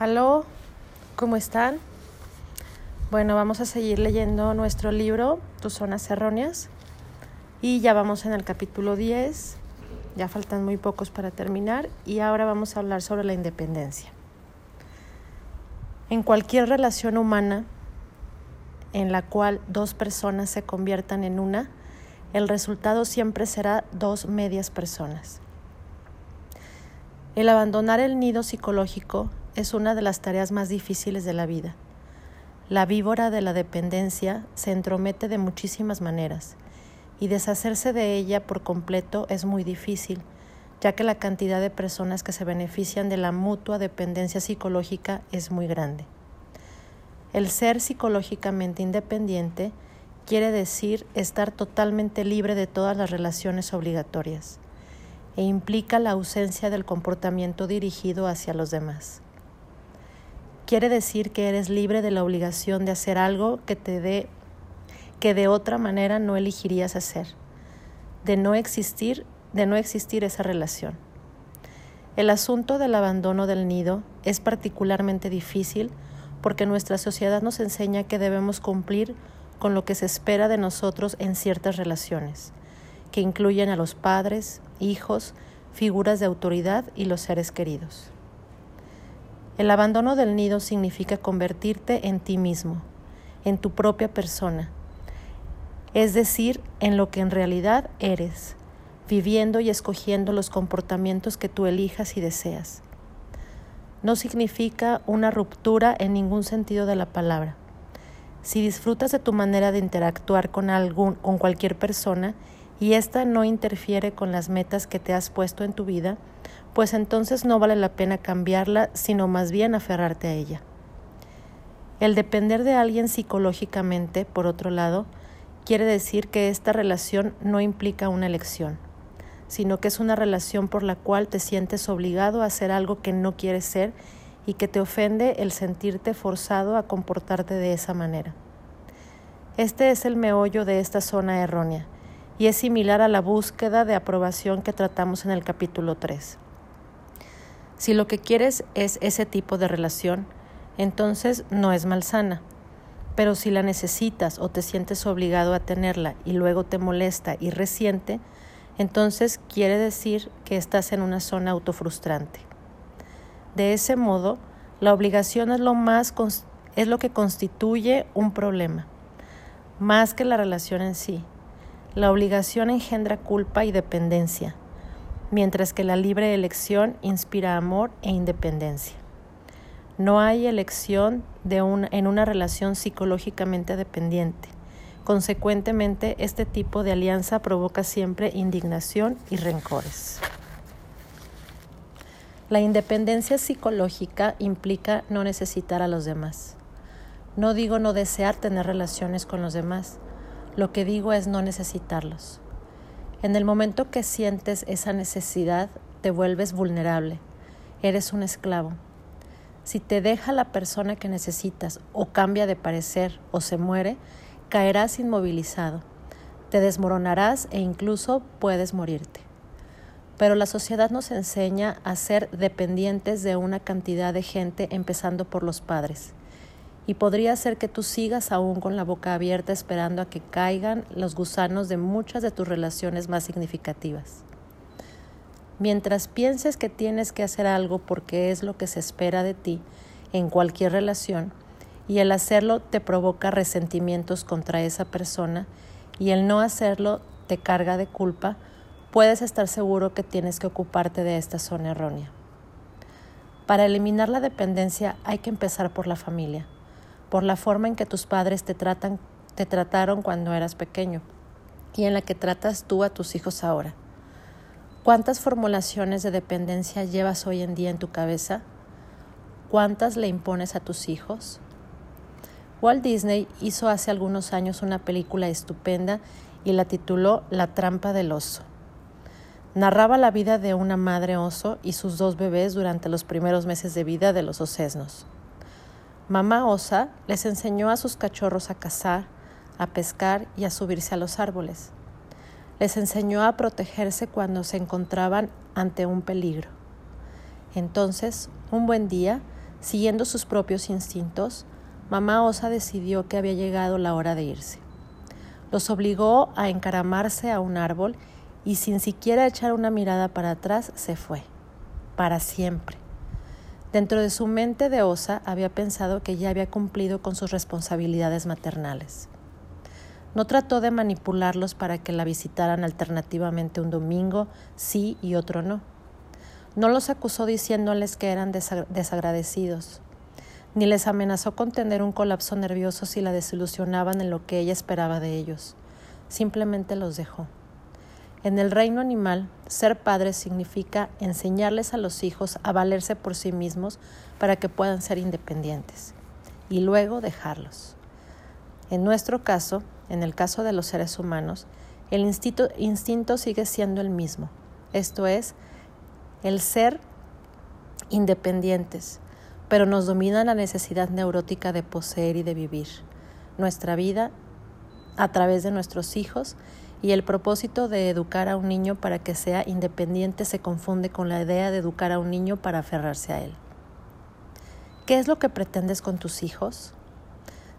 Aló, ¿cómo están? Bueno, vamos a seguir leyendo nuestro libro, Tus Zonas Erróneas. Y ya vamos en el capítulo 10. Ya faltan muy pocos para terminar. Y ahora vamos a hablar sobre la independencia. En cualquier relación humana en la cual dos personas se conviertan en una, el resultado siempre será dos medias personas. El abandonar el nido psicológico es una de las tareas más difíciles de la vida. La víbora de la dependencia se entromete de muchísimas maneras y deshacerse de ella por completo es muy difícil, ya que la cantidad de personas que se benefician de la mutua dependencia psicológica es muy grande. El ser psicológicamente independiente quiere decir estar totalmente libre de todas las relaciones obligatorias e implica la ausencia del comportamiento dirigido hacia los demás quiere decir que eres libre de la obligación de hacer algo que te dé que de otra manera no elegirías hacer, de no existir, de no existir esa relación. El asunto del abandono del nido es particularmente difícil porque nuestra sociedad nos enseña que debemos cumplir con lo que se espera de nosotros en ciertas relaciones, que incluyen a los padres, hijos, figuras de autoridad y los seres queridos. El abandono del nido significa convertirte en ti mismo, en tu propia persona, es decir, en lo que en realidad eres, viviendo y escogiendo los comportamientos que tú elijas y deseas. No significa una ruptura en ningún sentido de la palabra. Si disfrutas de tu manera de interactuar con algún con cualquier persona y ésta no interfiere con las metas que te has puesto en tu vida, pues entonces no vale la pena cambiarla, sino más bien aferrarte a ella. El depender de alguien psicológicamente, por otro lado, quiere decir que esta relación no implica una elección, sino que es una relación por la cual te sientes obligado a hacer algo que no quieres ser y que te ofende el sentirte forzado a comportarte de esa manera. Este es el meollo de esta zona errónea y es similar a la búsqueda de aprobación que tratamos en el capítulo 3. Si lo que quieres es ese tipo de relación, entonces no es malsana. Pero si la necesitas o te sientes obligado a tenerla y luego te molesta y resiente, entonces quiere decir que estás en una zona autofrustrante. De ese modo, la obligación es lo, más, es lo que constituye un problema, más que la relación en sí. La obligación engendra culpa y dependencia, mientras que la libre elección inspira amor e independencia. No hay elección en una relación psicológicamente dependiente. Consecuentemente, este tipo de alianza provoca siempre indignación y rencores. La independencia psicológica implica no necesitar a los demás. No digo no desear tener relaciones con los demás, lo que digo es no necesitarlos. En el momento que sientes esa necesidad, te vuelves vulnerable, eres un esclavo. Si te deja la persona que necesitas o cambia de parecer o se muere, caerás inmovilizado, te desmoronarás e incluso puedes morirte. Pero la sociedad nos enseña a ser dependientes de una cantidad de gente, empezando por los padres y podría ser que tú sigas aún con la boca abierta esperando a que caigan los gusanos de muchas de tus relaciones más significativas. Mientras pienses que tienes que hacer algo porque es lo que se espera de ti en cualquier relación, y el hacerlo te provoca resentimientos contra esa persona, y el no hacerlo te carga de culpa, puedes estar seguro que tienes que ocuparte de esta zona errónea. Para eliminar la dependencia hay que empezar por la familia por la forma en que tus padres te, tratan, te trataron cuando eras pequeño y en la que tratas tú a tus hijos ahora. ¿Cuántas formulaciones de dependencia llevas hoy en día en tu cabeza? ¿Cuántas le impones a tus hijos? Walt Disney hizo hace algunos años una película estupenda y la tituló La trampa del oso. Narraba la vida de una madre oso y sus dos bebés durante los primeros meses de vida de los osesnos. Mamá Osa les enseñó a sus cachorros a cazar, a pescar y a subirse a los árboles. Les enseñó a protegerse cuando se encontraban ante un peligro. Entonces, un buen día, Siguiendo sus propios instintos, mamá Osa decidió que había llegado la hora de irse. Los obligó a encaramarse a un árbol y sin siquiera echar una mirada para atrás se fue, para siempre. Dentro de su mente de Osa había pensado que ya había cumplido con sus responsabilidades maternales. No trató de manipularlos para que la visitaran alternativamente un domingo, sí y otro no. No los acusó diciéndoles que eran desagradecidos, ni les amenazó con tener un colapso nervioso si la desilusionaban en lo que ella esperaba de ellos. Simplemente los dejó. En el reino animal, ser padre significa enseñarles a los hijos a valerse por sí mismos para que puedan ser independientes, y luego dejarlos. En nuestro caso, en el caso de los seres humanos, el instinto, instinto sigue siendo el mismo, esto es, el ser independientes, pero nos domina la necesidad neurótica de poseer y de vivir nuestra vida a través de nuestros hijos y el propósito de educar a un niño para que sea independiente se confunde con la idea de educar a un niño para aferrarse a él. ¿Qué es lo que pretendes con tus hijos?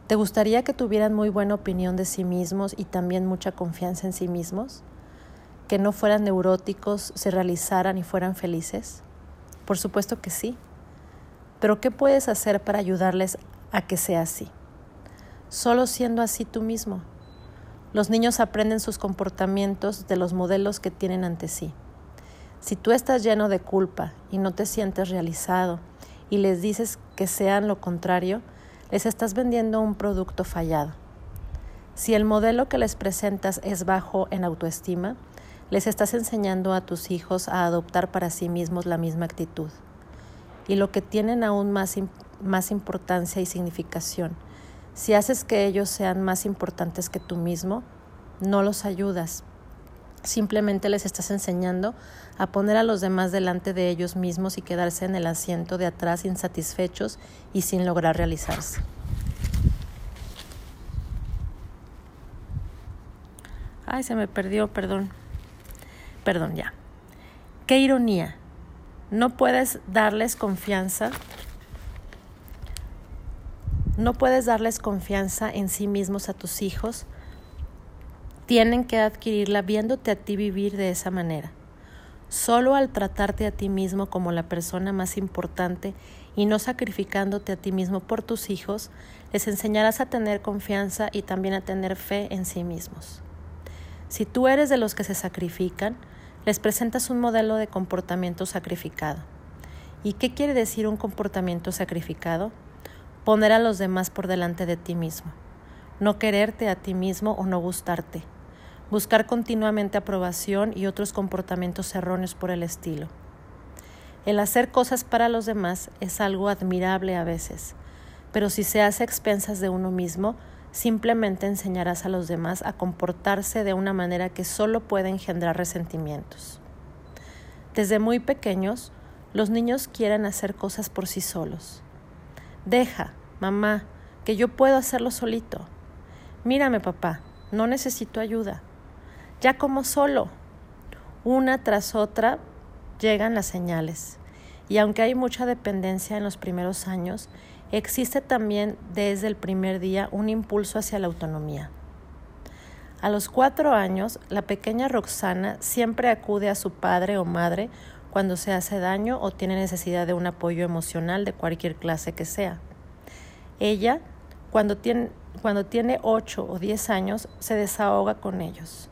¿Te gustaría que tuvieran muy buena opinión de sí mismos y también mucha confianza en sí mismos? que no fueran neuróticos, se realizaran y fueran felices? Por supuesto que sí. Pero ¿qué puedes hacer para ayudarles a que sea así? Solo siendo así tú mismo. Los niños aprenden sus comportamientos de los modelos que tienen ante sí. Si tú estás lleno de culpa y no te sientes realizado y les dices que sean lo contrario, les estás vendiendo un producto fallado. Si el modelo que les presentas es bajo en autoestima, les estás enseñando a tus hijos a adoptar para sí mismos la misma actitud. Y lo que tienen aún más, más importancia y significación, si haces que ellos sean más importantes que tú mismo, no los ayudas. Simplemente les estás enseñando a poner a los demás delante de ellos mismos y quedarse en el asiento de atrás insatisfechos y sin lograr realizarse. Ay, se me perdió, perdón perdón, ya. Qué ironía. No puedes darles confianza. No puedes darles confianza en sí mismos a tus hijos. Tienen que adquirirla viéndote a ti vivir de esa manera. Solo al tratarte a ti mismo como la persona más importante y no sacrificándote a ti mismo por tus hijos, les enseñarás a tener confianza y también a tener fe en sí mismos. Si tú eres de los que se sacrifican, les presentas un modelo de comportamiento sacrificado. ¿Y qué quiere decir un comportamiento sacrificado? Poner a los demás por delante de ti mismo, no quererte a ti mismo o no gustarte, buscar continuamente aprobación y otros comportamientos erróneos por el estilo. El hacer cosas para los demás es algo admirable a veces, pero si se hace a expensas de uno mismo, simplemente enseñarás a los demás a comportarse de una manera que solo puede engendrar resentimientos. Desde muy pequeños, los niños quieren hacer cosas por sí solos. Deja, mamá, que yo puedo hacerlo solito. Mírame, papá, no necesito ayuda. Ya como solo. Una tras otra llegan las señales. Y aunque hay mucha dependencia en los primeros años, existe también desde el primer día un impulso hacia la autonomía. A los cuatro años, la pequeña Roxana siempre acude a su padre o madre cuando se hace daño o tiene necesidad de un apoyo emocional de cualquier clase que sea. Ella, cuando tiene, cuando tiene ocho o diez años, se desahoga con ellos.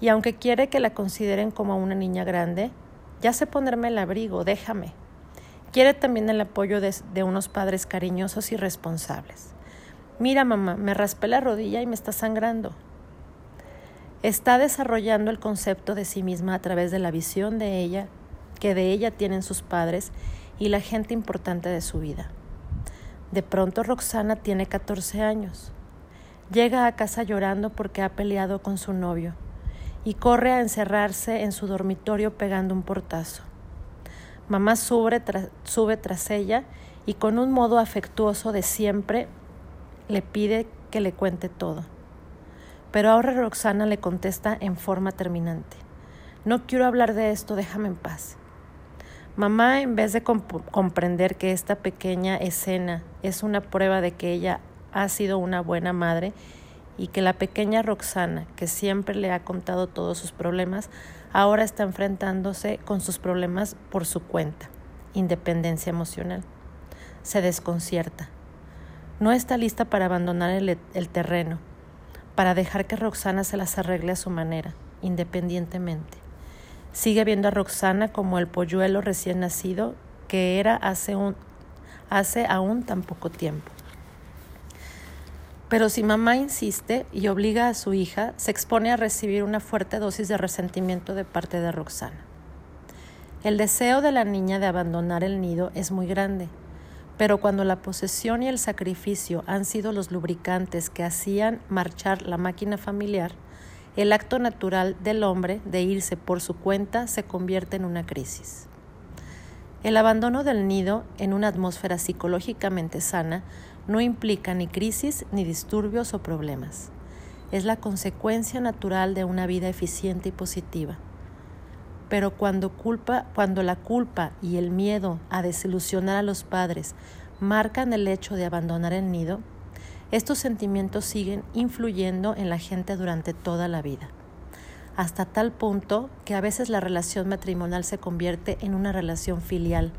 Y aunque quiere que la consideren como una niña grande, ya sé ponerme el abrigo, déjame, Quiere también el apoyo de, unos padres cariñosos y responsables. Mira, mamá, me raspé la rodilla y me está sangrando. Está desarrollando el concepto de sí misma a través de la visión de ella que de ella tienen sus padres y la gente importante de su vida. De pronto Roxana tiene 14 años. Llega a casa llorando porque ha peleado con su novio y corre a encerrarse en su dormitorio pegando un portazo. Mamá sube, sube tras ella y con un modo afectuoso de siempre le pide que le cuente todo. Pero ahora Roxana le contesta en forma terminante. No quiero hablar de esto, déjame en paz. Mamá, en vez de comprender que esta pequeña escena es una prueba de que ella ha sido una buena madre y que la pequeña Roxana, que siempre le ha contado todos sus problemas, ahora está enfrentándose con sus problemas por su cuenta, independencia emocional. Se desconcierta. No está lista para abandonar el, terreno, para dejar que Roxana se las arregle a su manera, independientemente. Sigue viendo a Roxana como el polluelo recién nacido que era hace, un, hace aún tan poco tiempo. Pero si mamá insiste y obliga a su hija, se expone a recibir una fuerte dosis de resentimiento de parte de Roxana. El deseo de la niña de abandonar el nido es muy grande, pero cuando la posesión y el sacrificio han sido los lubricantes que hacían marchar la máquina familiar, el acto natural del hombre de irse por su cuenta se convierte en una crisis. El abandono del nido en una atmósfera psicológicamente sana no implica ni crisis ni disturbios o problemas. Es la consecuencia natural de una vida eficiente y positiva. Pero cuando, culpa, cuando la culpa y el miedo a desilusionar a los padres marcan el hecho de abandonar el nido, estos sentimientos siguen influyendo en la gente durante toda la vida, hasta tal punto que a veces la relación matrimonial se convierte en una relación filial,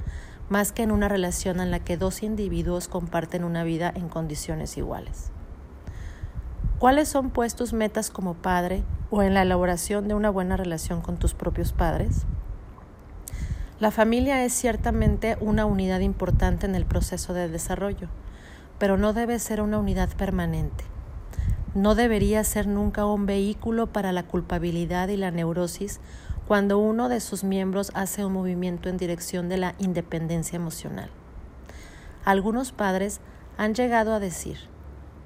más que en una relación en la que dos individuos comparten una vida en condiciones iguales. ¿Cuáles son pues tus metas como padre o en la elaboración de una buena relación con tus propios padres? La familia es ciertamente una unidad importante en el proceso de desarrollo, pero no debe ser una unidad permanente. No debería ser nunca un vehículo para la culpabilidad y la neurosis cuando uno de sus miembros hace un movimiento en dirección de la independencia emocional. Algunos padres han llegado a decir,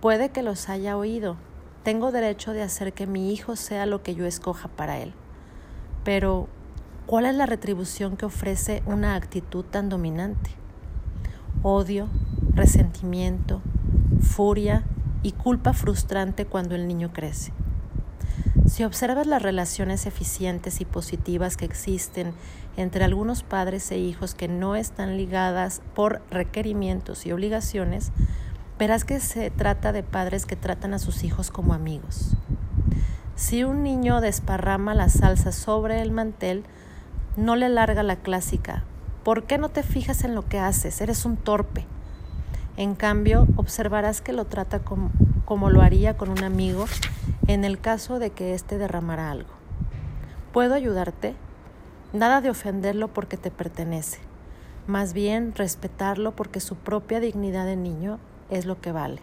puede que los haya oído, tengo derecho de hacer que mi hijo sea lo que yo escoja para él. Pero, ¿cuál es la retribución que ofrece una actitud tan dominante? Odio, resentimiento, furia y culpa frustrante cuando el niño crece. Si observas las relaciones eficientes y positivas que existen entre algunos padres e hijos que no están ligadas por requerimientos y obligaciones, verás que se trata de padres que tratan a sus hijos como amigos. Si un niño desparrama la salsa sobre el mantel, no le larga la clásica. ¿Por qué no te fijas en lo que haces? Eres un torpe. En cambio, observarás que lo trata como, como lo haría con un amigo en el caso de que éste derramara algo. ¿Puedo ayudarte? Nada de ofenderlo porque te pertenece, más bien respetarlo porque su propia dignidad de niño es lo que vale.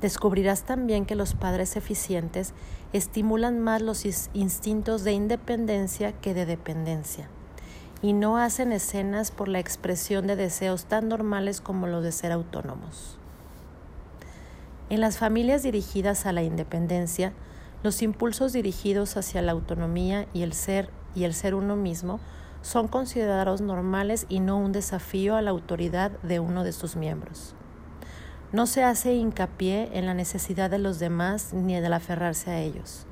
Descubrirás también que los padres eficientes estimulan más los instintos de independencia que de dependencia y no hacen escenas por la expresión de deseos tan normales como los de ser autónomos. En las familias dirigidas a la independencia, los impulsos dirigidos hacia la autonomía y el ser uno mismo son considerados normales y no un desafío a la autoridad de uno de sus miembros. No se hace hincapié en la necesidad de los demás ni del aferrarse a ellos.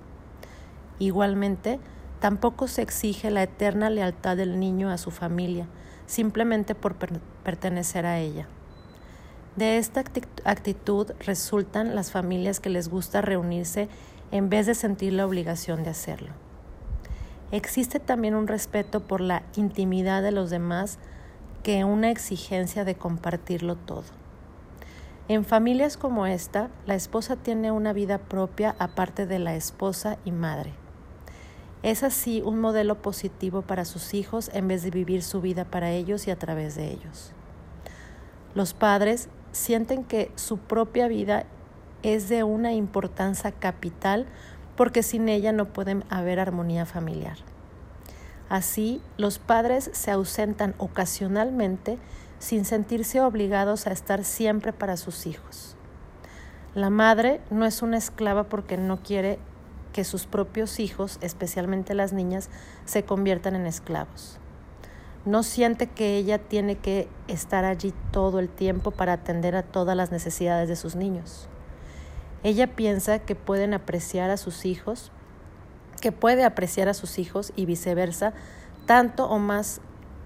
Igualmente, tampoco se exige la eterna lealtad del niño a su familia, simplemente por pertenecer a ella. De esta actitud resultan las familias que les gusta reunirse en vez de sentir la obligación de hacerlo. Existe también un respeto por la intimidad de los demás que una exigencia de compartirlo todo. En familias como esta, la esposa tiene una vida propia aparte de la esposa y madre. Es así un modelo positivo para sus hijos en vez de vivir su vida para ellos y a través de ellos. Los padres sienten que su propia vida es de una importancia capital porque sin ella no puede haber armonía familiar. Así, los padres se ausentan ocasionalmente sin sentirse obligados a estar siempre para sus hijos. La madre no es una esclava porque no quiere que sus propios hijos, especialmente las niñas, se conviertan en esclavos no siente que ella tiene que estar allí todo el tiempo para atender a todas las necesidades de sus niños. Ella piensa que pueden apreciar a sus hijos, que puede apreciar a sus hijos y viceversa, tanto o más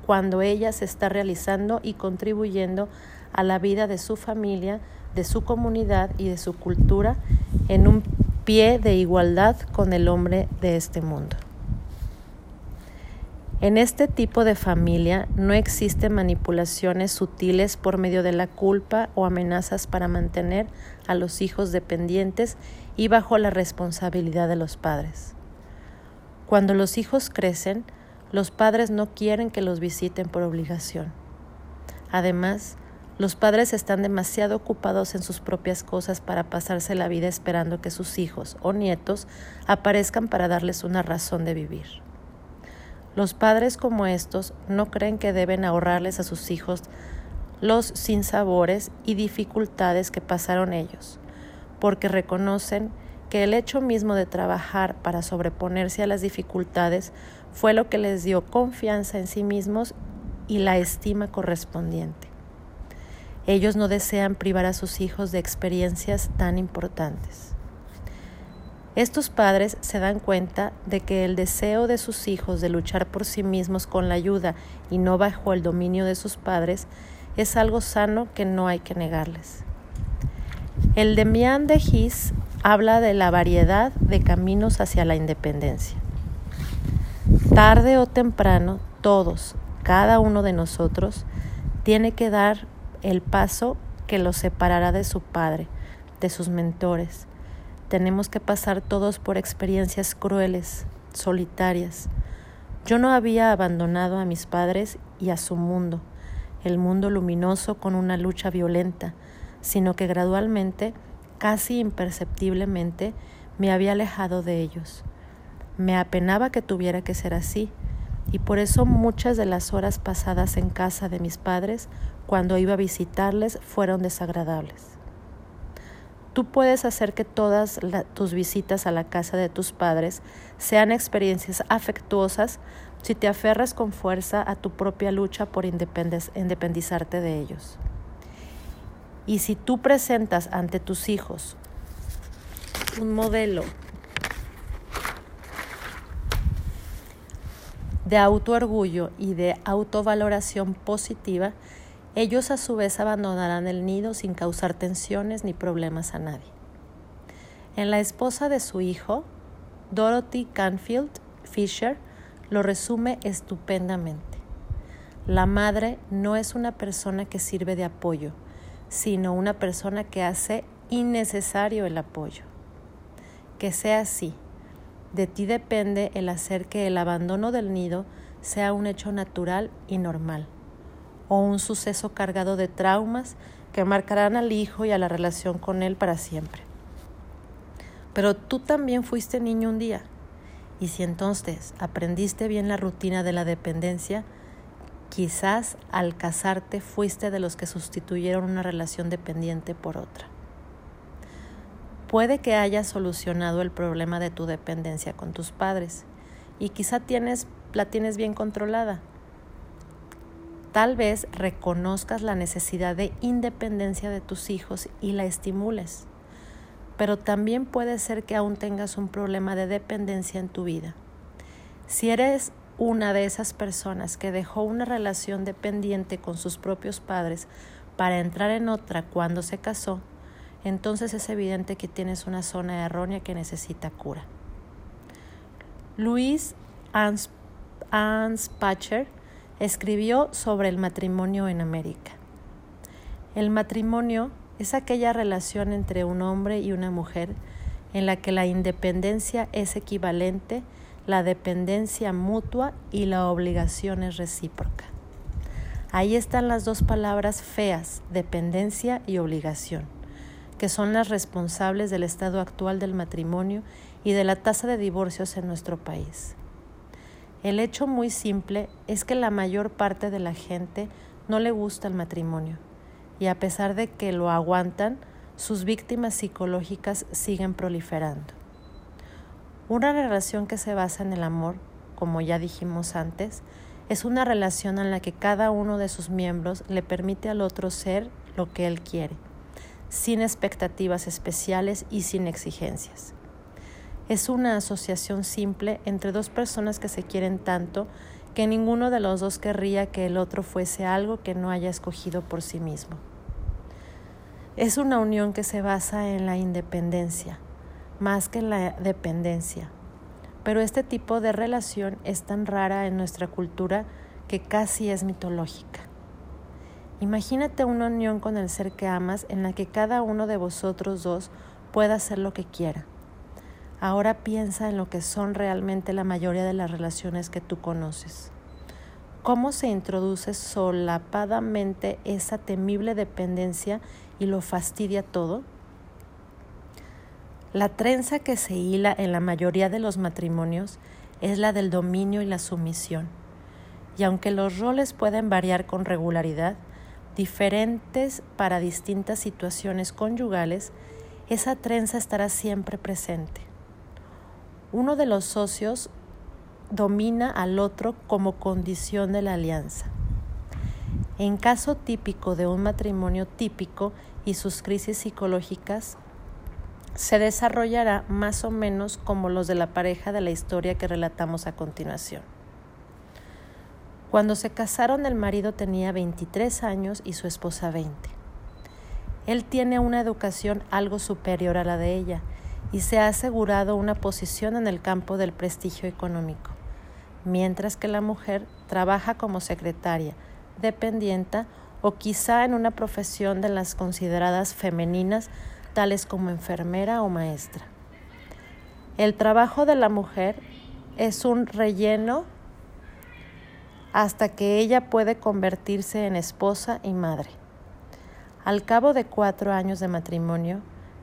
cuando ella se está realizando y contribuyendo a la vida de su familia, de su comunidad y de su cultura en un pie de igualdad con el hombre de este mundo. En este tipo de familia no existen manipulaciones sutiles por medio de la culpa o amenazas para mantener a los hijos dependientes y bajo la responsabilidad de los padres. Cuando los hijos crecen, los padres no quieren que los visiten por obligación. Además, los padres están demasiado ocupados en sus propias cosas para pasarse la vida esperando que sus hijos o nietos aparezcan para darles una razón de vivir. Los padres como estos no creen que deben ahorrarles a sus hijos los sinsabores y dificultades que pasaron ellos, porque reconocen que el hecho mismo de trabajar para sobreponerse a las dificultades fue lo que les dio confianza en sí mismos y la estima correspondiente. Ellos no desean privar a sus hijos de experiencias tan importantes. Estos padres se dan cuenta de que el deseo de sus hijos de luchar por sí mismos con la ayuda y no bajo el dominio de sus padres es algo sano que no hay que negarles. El Demián de Gis habla de la variedad de caminos hacia la independencia. Tarde o temprano, todos, cada uno de nosotros, tiene que dar el paso que los separará de su padre, de sus mentores. Tenemos que pasar todos por experiencias crueles, solitarias. Yo no había abandonado a mis padres y a su mundo, el mundo luminoso con una lucha violenta, sino que gradualmente, casi imperceptiblemente, me había alejado de ellos. Me apenaba que tuviera que ser así, y por eso muchas de las horas pasadas en casa de mis padres cuando iba a visitarles fueron desagradables. Tú puedes hacer que todas tus visitas a la casa de tus padres sean experiencias afectuosas si te aferras con fuerza a tu propia lucha por independizarte de ellos. Y si tú presentas ante tus hijos un modelo de autoorgullo y de autovaloración positiva, ellos a su vez abandonarán el nido sin causar tensiones ni problemas a nadie. En la esposa de su hijo, Dorothy Canfield Fisher lo resume estupendamente. La madre no es una persona que sirve de apoyo, sino una persona que hace innecesario el apoyo. Que sea así. De ti depende el hacer que el abandono del nido sea un hecho natural y normal o un suceso cargado de traumas que marcarán al hijo y a la relación con él para siempre. Pero tú también fuiste niño un día, y si entonces aprendiste bien la rutina de la dependencia, quizás al casarte fuiste de los que sustituyeron una relación dependiente por otra. Puede que hayas solucionado el problema de tu dependencia con tus padres y quizá tienes, la tienes bien controlada, Tal vez reconozcas la necesidad de independencia de tus hijos y la estimules, pero también puede ser que aún tengas un problema de dependencia en tu vida. Si eres una de esas personas que dejó una relación dependiente con sus propios padres para entrar en otra cuando se casó, entonces es evidente que tienes una zona errónea que necesita cura. Luis Anspacher escribió sobre el matrimonio en América. El matrimonio es aquella relación entre un hombre y una mujer en la que la independencia es equivalente, la dependencia mutua y la obligación es recíproca. Ahí están las dos palabras feas, dependencia y obligación, que son las responsables del estado actual del matrimonio y de la tasa de divorcios en nuestro país. El hecho muy simple es que la mayor parte de la gente no le gusta el matrimonio y a pesar de que lo aguantan, sus víctimas psicológicas siguen proliferando. Una relación que se basa en el amor, como ya dijimos antes, es una relación en la que cada uno de sus miembros le permite al otro ser lo que él quiere, sin expectativas especiales y sin exigencias. Es una asociación simple entre dos personas que se quieren tanto que ninguno de los dos querría que el otro fuese algo que no haya escogido por sí mismo. Es una unión que se basa en la independencia, más que en la dependencia. Pero este tipo de relación es tan rara en nuestra cultura que casi es mitológica. Imagínate una unión con el ser que amas en la que cada uno de vosotros dos pueda hacer lo que quiera. Ahora piensa en lo que son realmente la mayoría de las relaciones que tú conoces. ¿Cómo se introduce solapadamente esa temible dependencia y lo fastidia todo? La trenza que se hila en la mayoría de los matrimonios es la del dominio y la sumisión. Y aunque los roles pueden variar con regularidad, diferentes para distintas situaciones conyugales, esa trenza estará siempre presente uno de los socios domina al otro como condición de la alianza. En caso típico de un matrimonio típico y sus crisis psicológicas, se desarrollará más o menos como los de la pareja de la historia que relatamos a continuación. Cuando se casaron el marido tenía 23 años y su esposa 20. Él tiene una educación algo superior a la de ella y se ha asegurado una posición en el campo del prestigio económico, mientras que la mujer trabaja como secretaria, dependienta o quizá en una profesión de las consideradas femeninas, tales como enfermera o maestra. El trabajo de la mujer es un relleno hasta que ella puede convertirse en esposa y madre. Al cabo de cuatro años de matrimonio,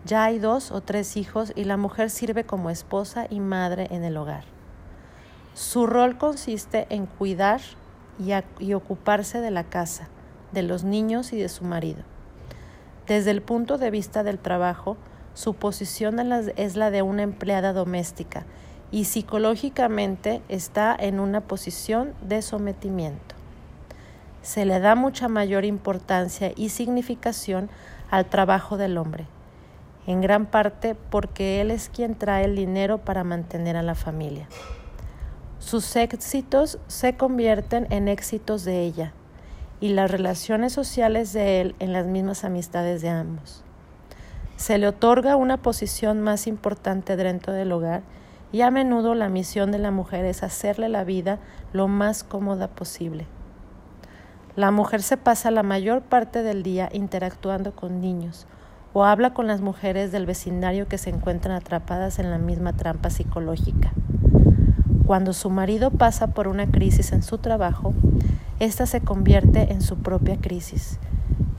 ya hay dos o tres hijos y la mujer sirve como esposa y madre en el hogar. Su rol consiste en cuidar y, ocuparse de la casa, de los niños y de su marido. Desde el punto de vista del trabajo, su posición es la de una empleada doméstica y psicológicamente está en una posición de sometimiento. Se le da mucha mayor importancia y significación al trabajo del hombre en gran parte porque Él es quien trae el dinero para mantener a la familia. Sus éxitos se convierten en éxitos de ella y las relaciones sociales de Él en las mismas amistades de ambos. Se le otorga una posición más importante dentro del hogar y a menudo la misión de la mujer es hacerle la vida lo más cómoda posible. La mujer se pasa la mayor parte del día interactuando con niños, o habla con las mujeres del vecindario que se encuentran atrapadas en la misma trampa psicológica. Cuando su marido pasa por una crisis en su trabajo, ésta se convierte en su propia crisis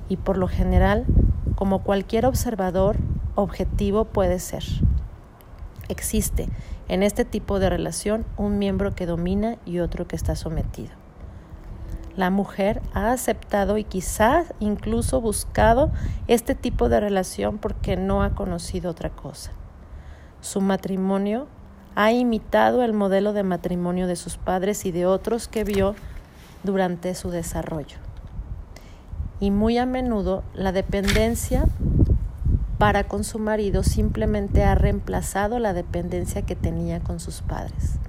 y por lo general, como cualquier observador objetivo puede ser. Existe en este tipo de relación un miembro que domina y otro que está sometido la mujer ha aceptado y quizás incluso buscado este tipo de relación porque no ha conocido otra cosa. Su matrimonio ha imitado el modelo de matrimonio de sus padres y de otros que vio durante su desarrollo. Y muy a menudo la dependencia para con su marido simplemente ha reemplazado la dependencia que tenía con sus padres.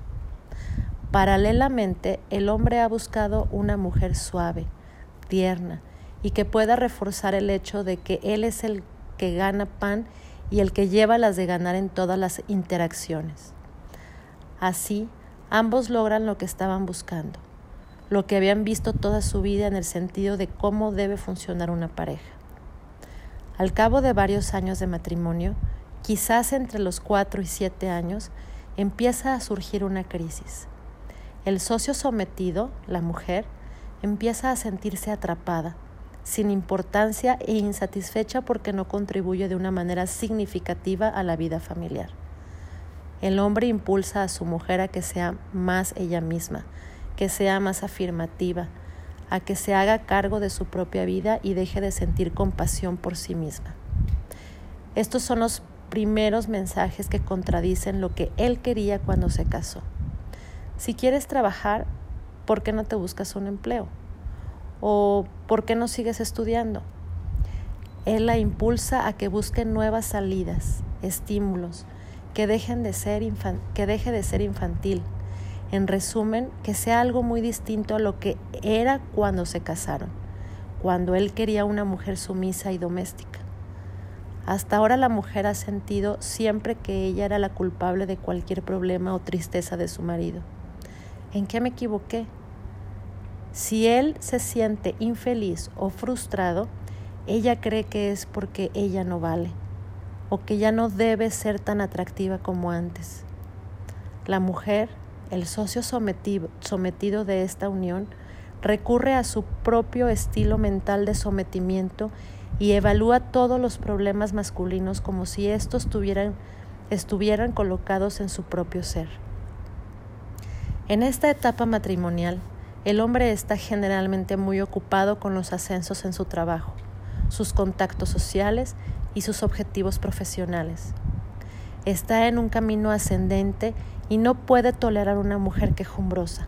Paralelamente, el hombre ha buscado una mujer suave, tierna, y que pueda reforzar el hecho de que él es el que gana pan y el que lleva las de ganar en todas las interacciones. Así, ambos logran lo que estaban buscando, lo que habían visto toda su vida en el sentido de cómo debe funcionar una pareja. Al cabo de varios años de matrimonio, quizás entre los cuatro y siete años, empieza a surgir una crisis. El socio sometido, la mujer, empieza a sentirse atrapada, sin importancia e insatisfecha porque no contribuye de una manera significativa a la vida familiar. El hombre impulsa a su mujer a que sea más ella misma, que sea más afirmativa, a que se haga cargo de su propia vida y deje de sentir compasión por sí misma. Estos son los primeros mensajes que contradicen lo que él quería cuando se casó. Si quieres trabajar, ¿por qué no te buscas un empleo? ¿O por qué no sigues estudiando? Él la impulsa a que busque nuevas salidas, estímulos, que, dejen de ser que deje de ser infantil, En resumen, que sea algo muy distinto a lo que era cuando se casaron, cuando él quería una mujer sumisa y doméstica. Hasta ahora la mujer ha sentido siempre que ella era la culpable de cualquier problema o tristeza de su marido. ¿En qué me equivoqué? Si él se siente infeliz o frustrado, ella cree que es porque ella no vale o que ya no debe ser tan atractiva como antes. La mujer, el socio sometido, de esta unión, recurre a su propio estilo mental de sometimiento y evalúa todos los problemas masculinos como si estos tuvieran, estuvieran colocados en su propio ser. En esta etapa matrimonial, el hombre está generalmente muy ocupado con los ascensos en su trabajo, sus contactos sociales y sus objetivos profesionales. Está en un camino ascendente y no puede tolerar una mujer quejumbrosa.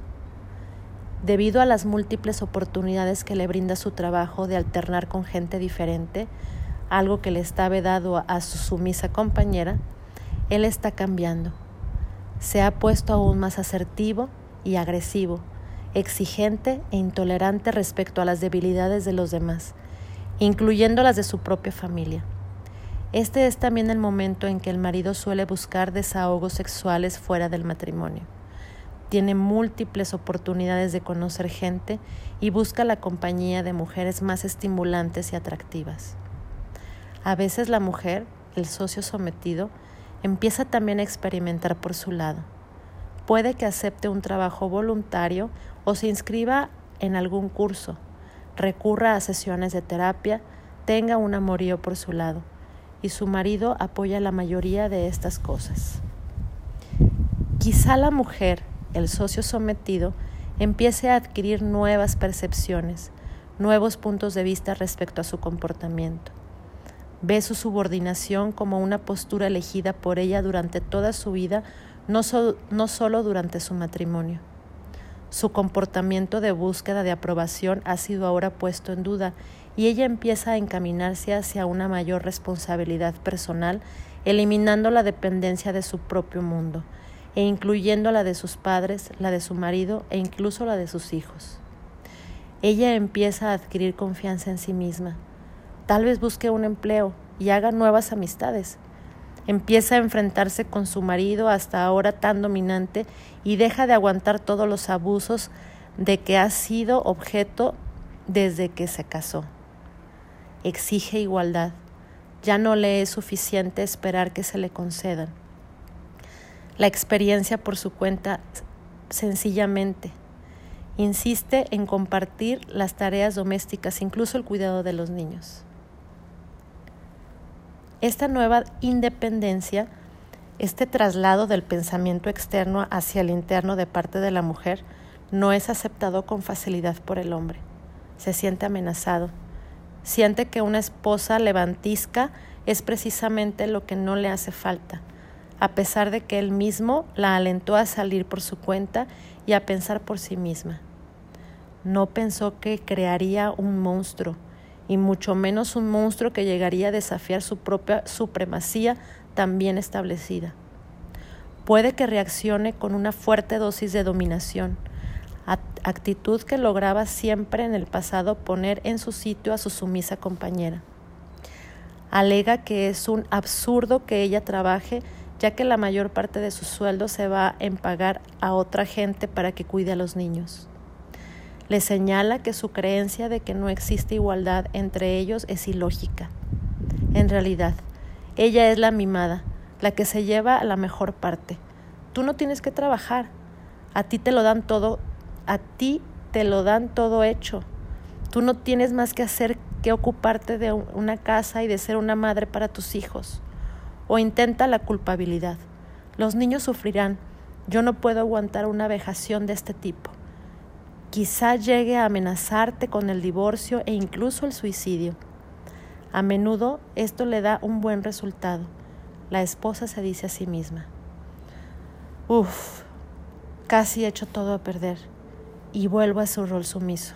Debido a las múltiples oportunidades que le brinda su trabajo de alternar con gente diferente, algo que le está vedado a su sumisa compañera, él está cambiando. Se ha puesto aún más asertivo y agresivo, exigente e intolerante respecto a las debilidades de los demás, incluyendo las de su propia familia. Este es también el momento en que el marido suele buscar desahogos sexuales fuera del matrimonio tiene múltiples oportunidades de conocer gente y busca la compañía de mujeres más estimulantes y atractivas. A veces la mujer, el socio sometido, empieza también a experimentar por su lado. Puede que acepte un trabajo voluntario o se inscriba en algún curso, recurra a sesiones de terapia, tenga un amorío por su lado, y su marido apoya la mayoría de estas cosas. Quizá la mujer el socio sometido empiece a adquirir nuevas percepciones, nuevos puntos de vista respecto a su comportamiento. Ve su subordinación como una postura elegida por ella durante toda su vida, no, no solo durante su matrimonio. Su comportamiento de búsqueda de aprobación ha sido ahora puesto en duda y ella empieza a encaminarse hacia una mayor responsabilidad personal, eliminando la dependencia de su propio mundo, e incluyendo la de sus padres, la de su marido e incluso la de sus hijos. Ella empieza a adquirir confianza en sí misma. Tal vez busque un empleo y haga nuevas amistades. Empieza a enfrentarse con su marido hasta ahora tan dominante y deja de aguantar todos los abusos de que ha sido objeto desde que se casó. Exige igualdad. Ya no le es suficiente esperar que se le concedan la experiencia por su cuenta sencillamente. Insiste en compartir las tareas domésticas, incluso el cuidado de los niños. Esta nueva independencia, este traslado del pensamiento externo hacia el interno de parte de la mujer, no es aceptado con facilidad por el hombre. Se siente amenazado. Siente que una esposa levantisca es precisamente lo que no le hace falta a pesar de que él mismo la alentó a salir por su cuenta y a pensar por sí misma. No pensó que crearía un monstruo, y mucho menos un monstruo que llegaría a desafiar su propia supremacía tan bien establecida. Puede que reaccione con una fuerte dosis de dominación, actitud que lograba siempre en el pasado poner en su sitio a su sumisa compañera. Alega que es un absurdo que ella trabaje ya que la mayor parte de su sueldo se va en pagar a otra gente para que cuide a los niños. Le señala que su creencia de que no existe igualdad entre ellos es ilógica. En realidad, ella es la mimada, la que se lleva a la mejor parte. Tú no tienes que trabajar. A ti te lo dan todo, a ti te lo dan todo hecho. Tú no tienes más que hacer que ocuparte de una casa y de ser una madre para tus hijos o intenta la culpabilidad. Los niños sufrirán. Yo no puedo aguantar una vejación de este tipo. Quizá llegue a amenazarte con el divorcio e incluso el suicidio. A menudo esto le da un buen resultado. La esposa se dice a sí misma, Uf, casi he hecho todo a perder y vuelvo a su rol sumiso.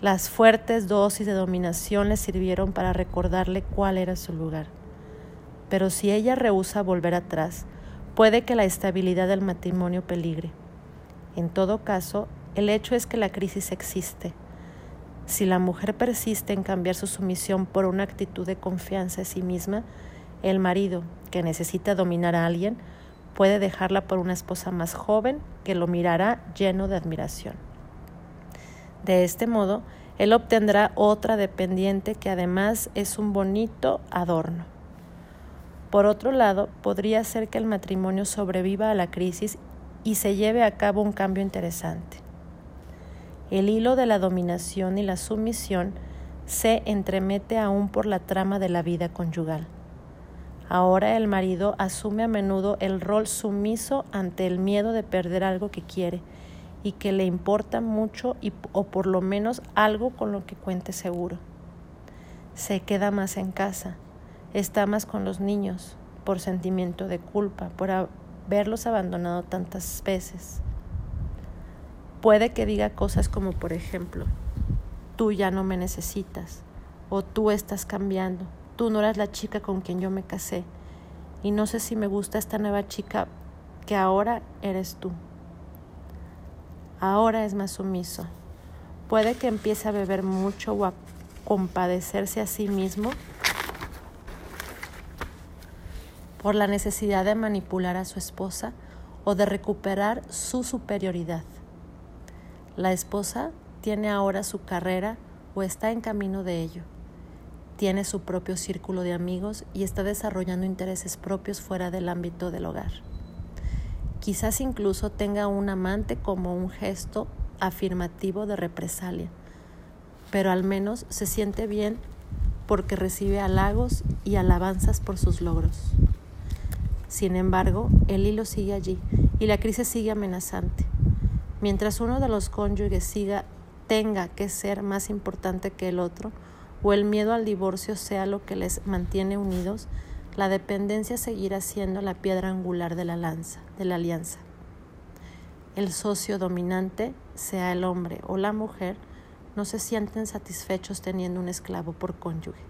Las fuertes dosis de dominación le sirvieron para recordarle cuál era su lugar pero si ella rehúsa volver atrás, puede que la estabilidad del matrimonio peligre. En todo caso, el hecho es que la crisis existe. Si la mujer persiste en cambiar su sumisión por una actitud de confianza en sí misma, el marido, que necesita dominar a alguien, puede dejarla por una esposa más joven que lo mirará lleno de admiración. De este modo, él obtendrá otra dependiente que además es un bonito adorno. Por otro lado, podría ser que el matrimonio sobreviva a la crisis y se lleve a cabo un cambio interesante. El hilo de la dominación y la sumisión se entremete aún por la trama de la vida conyugal. Ahora el marido asume a menudo el rol sumiso ante el miedo de perder algo que quiere y que le importa mucho o por lo menos algo con lo que cuente seguro. Se queda más en casa, está más con los niños por sentimiento de culpa, por verlos abandonado tantas veces. Puede que diga cosas como, por ejemplo, tú ya no me necesitas, o tú estás cambiando, tú no eras la chica con quien yo me casé, y no sé si me gusta esta nueva chica que ahora eres tú. Ahora es más sumiso. Puede que empiece a beber mucho o a compadecerse a sí mismo por la necesidad de manipular a su esposa o de recuperar su superioridad. La esposa tiene ahora su carrera o está en camino de ello. Tiene su propio círculo de amigos y está desarrollando intereses propios fuera del ámbito del hogar. Quizás incluso tenga un amante como un gesto afirmativo de represalia, pero al menos se siente bien porque recibe halagos y alabanzas por sus logros. Sin embargo, el hilo sigue allí y la crisis sigue amenazante. Mientras uno de los cónyuges siga, tenga que ser más importante que el otro, o el miedo al divorcio sea lo que les mantiene unidos, la dependencia seguirá siendo la piedra angular de la, lanza, de la alianza. El socio dominante, sea el hombre o la mujer, no se sienten satisfechos teniendo un esclavo por cónyuge.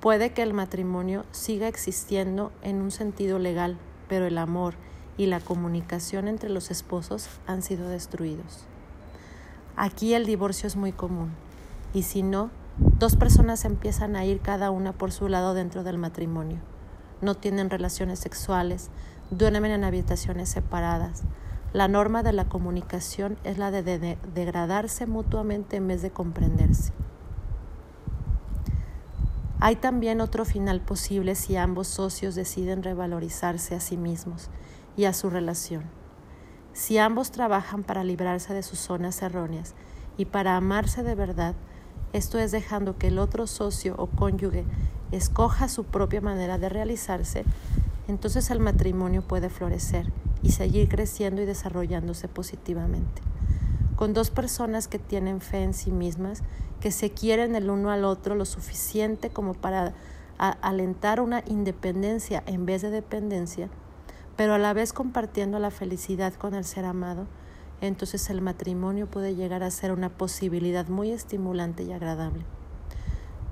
Puede que el matrimonio siga existiendo en un sentido legal, pero el amor y la comunicación entre los esposos han sido destruidos. Aquí el divorcio es muy común, y si no, dos personas empiezan a ir cada una por su lado dentro del matrimonio. No tienen relaciones sexuales, duermen en habitaciones separadas. La norma de la comunicación es la de, degradarse mutuamente en vez de comprenderse. Hay también otro final posible si ambos socios deciden revalorizarse a sí mismos y a su relación. Si ambos trabajan para librarse de sus zonas erróneas y para amarse de verdad, esto es dejando que el otro socio o cónyuge escoja su propia manera de realizarse, entonces el matrimonio puede florecer y seguir creciendo y desarrollándose positivamente. Con dos personas que tienen fe en sí mismas que se quieren el uno al otro lo suficiente como para alentar una independencia en vez de dependencia, pero a la vez compartiendo la felicidad con el ser amado, entonces el matrimonio puede llegar a ser una posibilidad muy estimulante y agradable.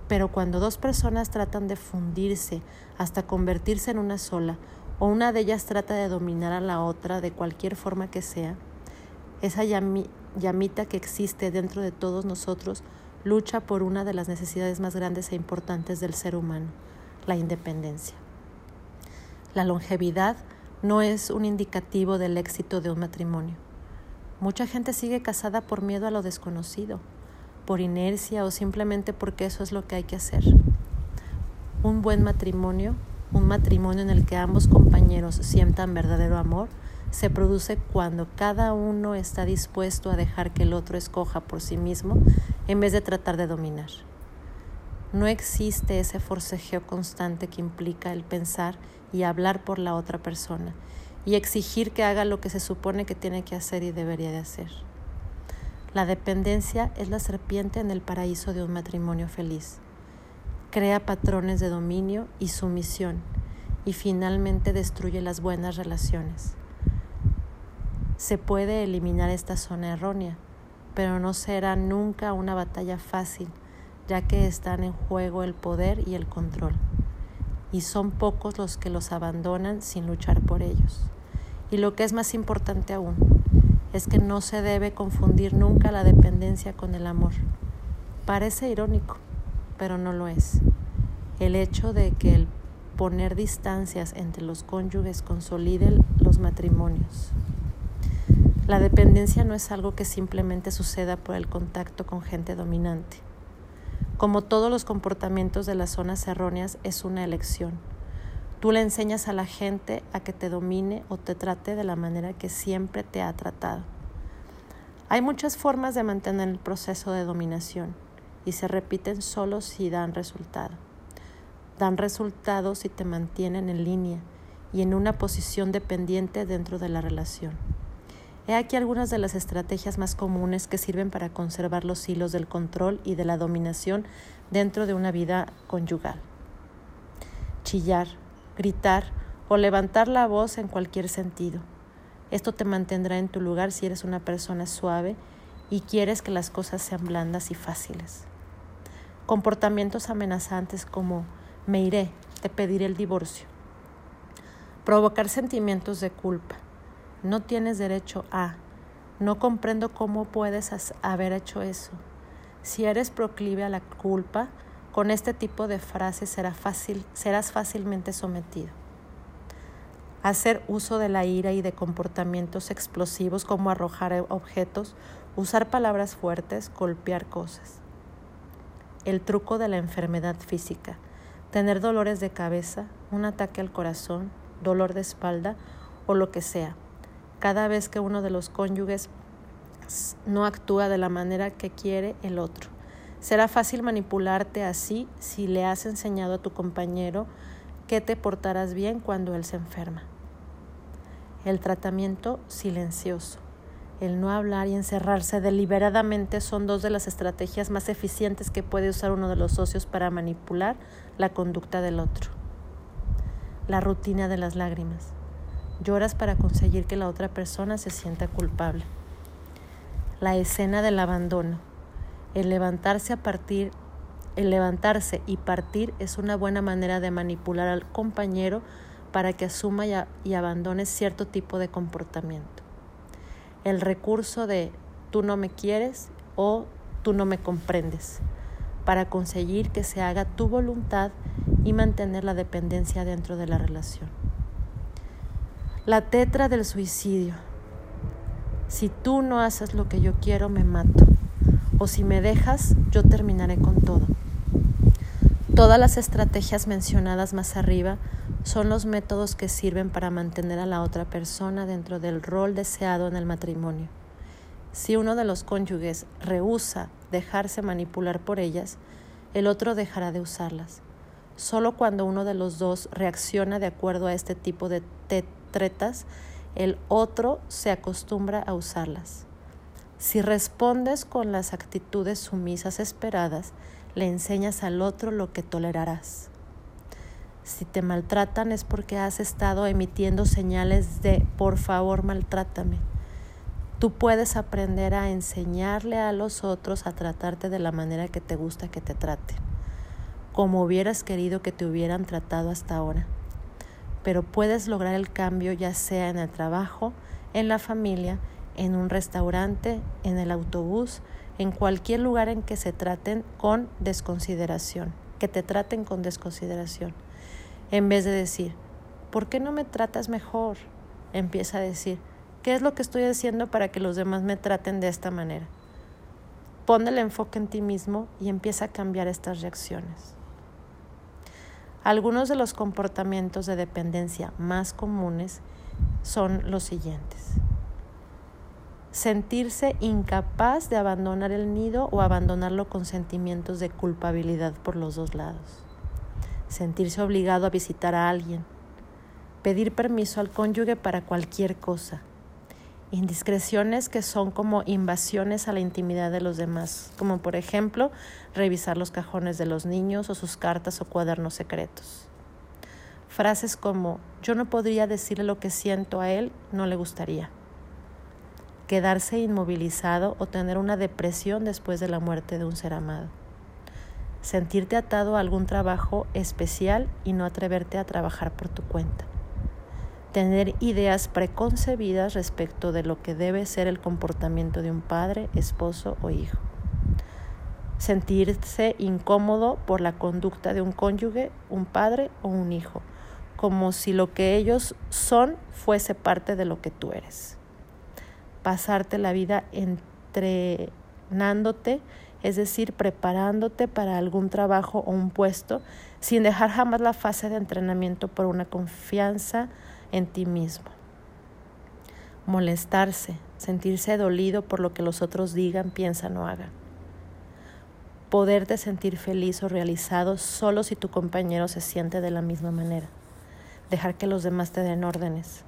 Pero cuando dos personas tratan de fundirse hasta convertirse en una sola, o una de ellas trata de dominar a la otra de cualquier forma que sea, esa llamita que existe dentro de todos nosotros lucha por una de las necesidades más grandes e importantes del ser humano, la independencia. La longevidad no es un indicativo del éxito de un matrimonio. Mucha gente sigue casada por miedo a lo desconocido, por inercia o simplemente porque eso es lo que hay que hacer. Un buen matrimonio, un matrimonio en el que ambos compañeros sientan verdadero amor, se produce cuando cada uno está dispuesto a dejar que el otro escoja por sí mismo en vez de tratar de dominar. No existe ese forcejeo constante que implica el pensar y hablar por la otra persona y exigir que haga lo que se supone que tiene que hacer y debería de hacer. La dependencia es la serpiente en el paraíso de un matrimonio feliz. Crea patrones de dominio y sumisión y finalmente destruye las buenas relaciones. Se puede eliminar esta zona errónea, pero no será nunca una batalla fácil, ya que están en juego el poder y el control, y son pocos los que los abandonan sin luchar por ellos. Y lo que es más importante aún, es que no se debe confundir nunca la dependencia con el amor. Parece irónico, pero no lo es. El hecho de que el poner distancias entre los cónyuges consolide los matrimonios. La dependencia no es algo que simplemente suceda por el contacto con gente dominante. Como todos los comportamientos de las zonas erróneas, es una elección. Tú le enseñas a la gente a que te domine o te trate de la manera que siempre te ha tratado. Hay muchas formas de mantener el proceso de dominación y se repiten solo si dan resultado. Dan resultado si te mantienen en línea y en una posición dependiente dentro de la relación. He aquí algunas de las estrategias más comunes que sirven para conservar los hilos del control y de la dominación dentro de una vida conyugal. Chillar, gritar o levantar la voz en cualquier sentido. Esto te mantendrá en tu lugar si eres una persona suave y quieres que las cosas sean blandas y fáciles. Comportamientos amenazantes como me iré, te pediré el divorcio. Provocar sentimientos de culpa no tienes derecho a, no comprendo cómo puedes haber hecho eso. Si eres proclive a la culpa, con este tipo de frases será fácil, serás fácilmente sometido. Hacer uso de la ira y de comportamientos explosivos como arrojar objetos, usar palabras fuertes, golpear cosas. El truco de la enfermedad física. Tener dolores de cabeza, un ataque al corazón, dolor de espalda o lo que sea cada vez que uno de los cónyuges no actúa de la manera que quiere el otro. Será fácil manipularte así si le has enseñado a tu compañero que te portarás bien cuando él se enferma. El tratamiento silencioso, el no hablar y encerrarse deliberadamente son dos de las estrategias más eficientes que puede usar uno de los socios para manipular la conducta del otro. La rutina de las lágrimas. Lloras para conseguir que la otra persona se sienta culpable. La escena del abandono. El levantarse a partir el levantarse y partir es una buena manera de manipular al compañero para que asuma y, y abandone cierto tipo de comportamiento. El recurso de tú no me quieres o tú no me comprendes para conseguir que se haga tu voluntad y mantener la dependencia dentro de la relación. La tetra del suicidio. Si tú no haces lo que yo quiero, me mato. O si me dejas, yo terminaré con todo. Todas las estrategias mencionadas más arriba son los métodos que sirven para mantener a la otra persona dentro del rol deseado en el matrimonio. Si uno de los cónyuges rehúsa dejarse manipular por ellas, el otro dejará de usarlas. Solo cuando uno de los dos reacciona de acuerdo a este tipo de el otro se acostumbra a usarlas. Si respondes con las actitudes sumisas esperadas, le enseñas al otro lo que tolerarás. Si te maltratan es porque has estado emitiendo señales de por favor maltrátame. Tú puedes aprender a enseñarle a los otros a tratarte de la manera que te gusta que te trate, como hubieras querido que te hubieran tratado hasta ahora pero puedes lograr el cambio ya sea en el trabajo, en la familia, en un restaurante, en el autobús, en cualquier lugar en que se traten con desconsideración, que te traten con desconsideración. En vez de decir, ¿por qué no me tratas mejor? Empieza a decir, ¿qué es lo que estoy haciendo para que los demás me traten de esta manera? Pon el enfoque en ti mismo y empieza a cambiar estas reacciones. Algunos de los comportamientos de dependencia más comunes son los siguientes. Sentirse incapaz de abandonar el nido o abandonarlo con sentimientos de culpabilidad por los dos lados. Sentirse obligado a visitar a alguien. Pedir permiso al cónyuge para cualquier cosa indiscreciones que son como invasiones a la intimidad de los demás, como por ejemplo revisar los cajones de los niños o sus cartas o cuadernos secretos. Frases como yo no podría decirle lo que siento a él, no le gustaría. Quedarse inmovilizado o tener una depresión después de la muerte de un ser amado. Sentirte atado a algún trabajo especial y no atreverte a trabajar por tu cuenta tener ideas preconcebidas respecto de lo que debe ser el comportamiento de un padre, esposo o hijo. Sentirse incómodo por la conducta de un cónyuge, un padre o un hijo, como si lo que ellos son fuese parte de lo que tú eres. Pasarte la vida entrenándote, es decir, preparándote para algún trabajo o un puesto, sin dejar jamás la fase de entrenamiento por una confianza en ti mismo. Molestarse, sentirse dolido por lo que los otros digan, piensan o hagan. Poderte sentir feliz o realizado solo si tu compañero se siente de la misma manera. Dejar que los demás te den órdenes.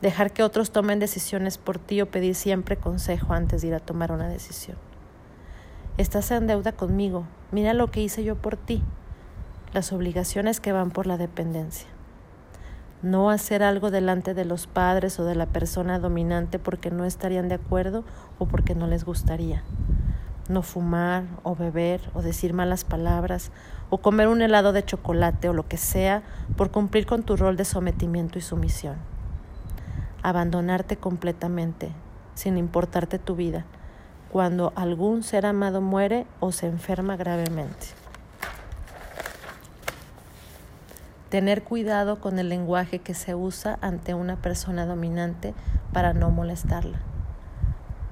Dejar que otros tomen decisiones por ti o pedir siempre consejo antes de ir a tomar una decisión. Estás en deuda conmigo. Mira lo que hice yo por ti. Las obligaciones que van por la dependencia no hacer algo delante de los padres o de la persona dominante porque no estarían de acuerdo o porque no les gustaría. No fumar o beber o decir malas palabras o comer un helado de chocolate o lo que sea por cumplir con tu rol de sometimiento y sumisión. Abandonarte completamente, sin importarte tu vida, cuando algún ser amado muere o se enferma gravemente. Tener cuidado con el lenguaje que se usa ante una persona dominante para no molestarla.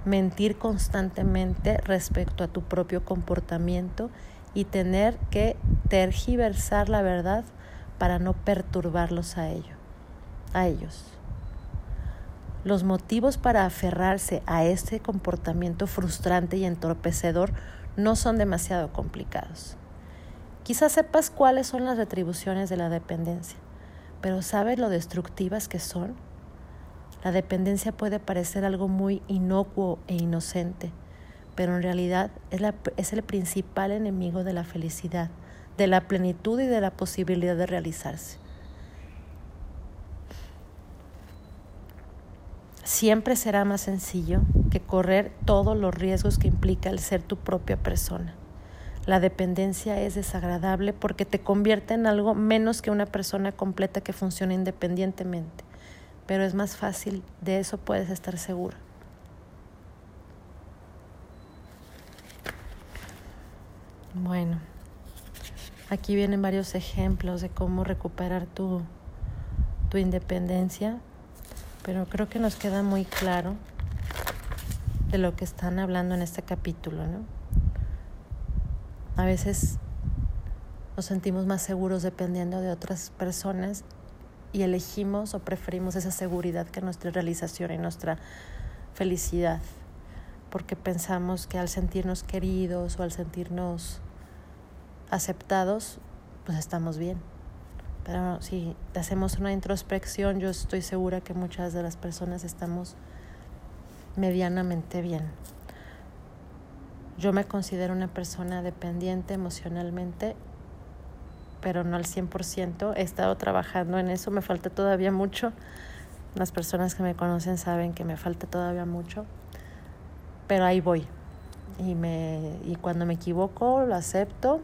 Mentir constantemente respecto a tu propio comportamiento y tener que tergiversar la verdad para no perturbarlos a a ellos. Los motivos para aferrarse a este comportamiento frustrante y entorpecedor no son demasiado complicados. Quizás sepas cuáles son las retribuciones de la dependencia, pero ¿sabes lo destructivas que son? La dependencia puede parecer algo muy inocuo e inocente, pero en realidad es, es el principal enemigo de la felicidad, de la plenitud y de la posibilidad de realizarse. Siempre será más sencillo que correr todos los riesgos que implica el ser tu propia persona. La dependencia es desagradable porque te convierte en algo menos que una persona completa que funciona independientemente. Pero es más fácil, de eso puedes estar seguro. Bueno, aquí vienen varios ejemplos de cómo recuperar tu, tu independencia, pero creo que nos queda muy claro de lo que están hablando en este capítulo, ¿no? A veces nos sentimos más seguros dependiendo de otras personas y elegimos o preferimos esa seguridad que nuestra realización y nuestra felicidad, porque pensamos que al sentirnos queridos o al sentirnos aceptados, pues estamos bien. Pero si hacemos una introspección, yo estoy segura que muchas de las personas estamos medianamente bien. Yo me considero una persona dependiente emocionalmente, pero no al 100%. He estado trabajando en eso, me falta todavía mucho. Las personas que me conocen saben que me falta todavía mucho, pero ahí voy. Y, me, y cuando me equivoco, lo acepto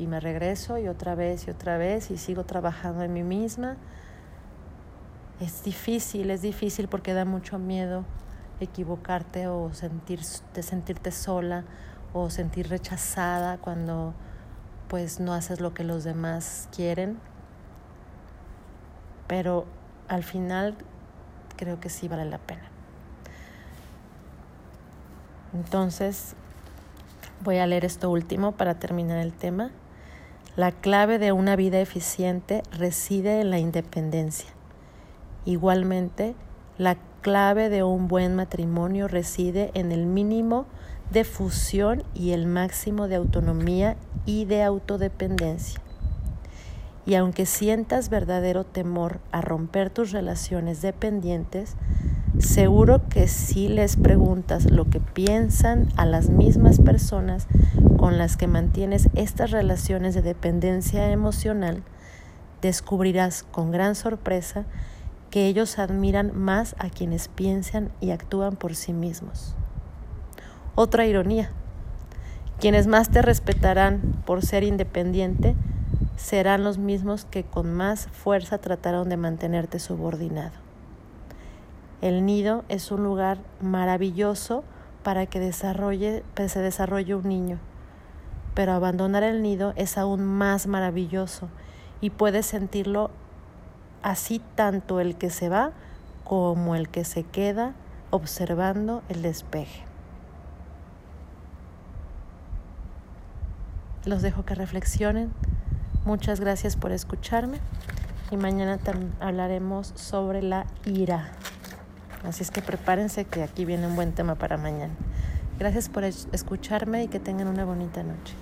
y me regreso y otra vez y otra vez y sigo trabajando en mí misma. Es difícil, es difícil porque da mucho miedo equivocarte o sentir, sentirte sola o sentir rechazada cuando pues no haces lo que los demás quieren. Pero al final creo que sí vale la pena. Entonces, voy a leer esto último para terminar el tema. La clave de una vida eficiente reside en la independencia. Igualmente, la clave de un buen matrimonio reside en el mínimo de fusión y el máximo de autonomía y de autodependencia. Y aunque sientas verdadero temor a romper tus relaciones dependientes, seguro que si les preguntas lo que piensan a las mismas personas con las que mantienes estas relaciones de dependencia emocional, descubrirás con gran sorpresa que ellos admiran más a quienes piensan y actúan por sí mismos. Otra ironía, quienes más te respetarán por ser independiente serán los mismos que con más fuerza trataron de mantenerte subordinado. El nido es un lugar maravilloso para que desarrolle, se desarrolle un niño, pero abandonar el nido es aún más maravilloso y puedes sentirlo así tanto el que se va como el que se queda observando el despeje. Los dejo que reflexionen. Muchas gracias por escucharme y mañana hablaremos sobre la ira. Así es que prepárense que aquí viene un buen tema para mañana. Gracias por escucharme y que tengan una bonita noche.